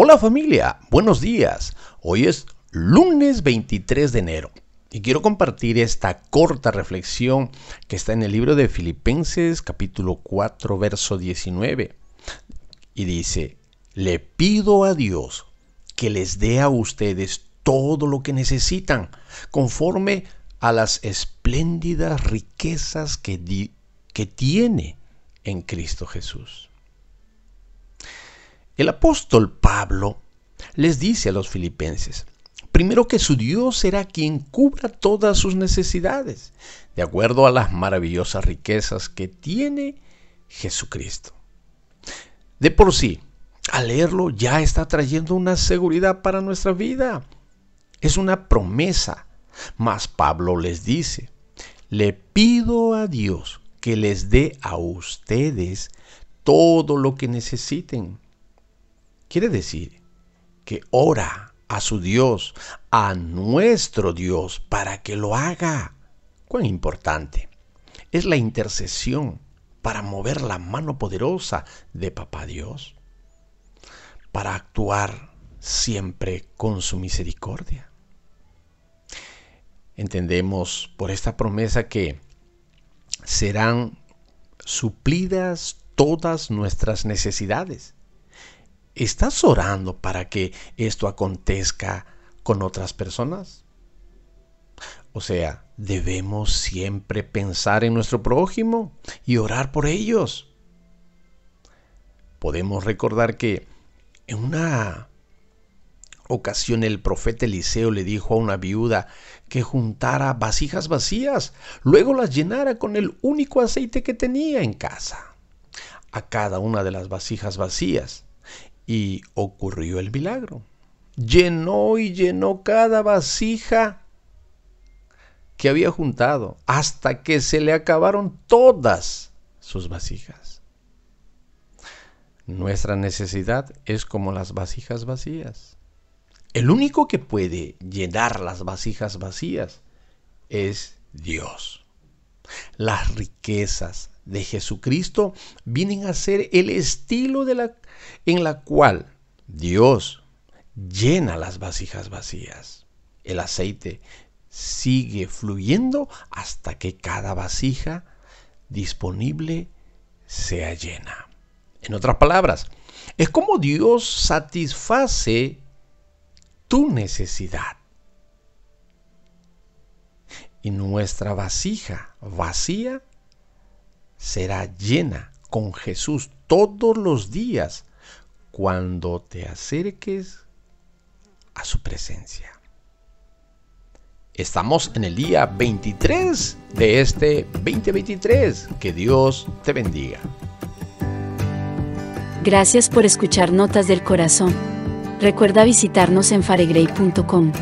Hola familia, buenos días. Hoy es lunes 23 de enero y quiero compartir esta corta reflexión que está en el libro de Filipenses capítulo 4 verso 19 y dice, le pido a Dios que les dé a ustedes todo lo que necesitan conforme a las espléndidas riquezas que, que tiene en Cristo Jesús. El apóstol Pablo les dice a los filipenses, primero que su Dios será quien cubra todas sus necesidades, de acuerdo a las maravillosas riquezas que tiene Jesucristo. De por sí, al leerlo ya está trayendo una seguridad para nuestra vida. Es una promesa. Mas Pablo les dice, le pido a Dios que les dé a ustedes todo lo que necesiten Quiere decir que ora a su Dios, a nuestro Dios, para que lo haga. Cuán importante es la intercesión para mover la mano poderosa de Papá Dios, para actuar siempre con su misericordia. Entendemos por esta promesa que serán suplidas todas nuestras necesidades ¿Estás orando para que esto acontezca con otras personas? O sea, debemos siempre pensar en nuestro prójimo y orar por ellos. Podemos recordar que en una ocasión el profeta Eliseo le dijo a una viuda que juntara vasijas vacías, luego las llenara con el único aceite que tenía en casa. A cada una de las vasijas vacías y ocurrió el milagro. Llenó y llenó cada vasija que había juntado hasta que se le acabaron todas sus vasijas. Nuestra necesidad es como las vasijas vacías. El único que puede llenar las vasijas vacías es Dios. Las riquezas de Jesucristo vienen a ser el estilo de la, en la cual Dios llena las vasijas vacías. El aceite sigue fluyendo hasta que cada vasija disponible sea llena. En otras palabras, es como Dios satisface tu necesidad. Y nuestra vasija vacía será llena con Jesús todos los días cuando te acerques a su presencia. Estamos en el día 23 de este 2023. Que Dios te bendiga. Gracias por escuchar Notas del Corazón. Recuerda visitarnos en faregrey.com.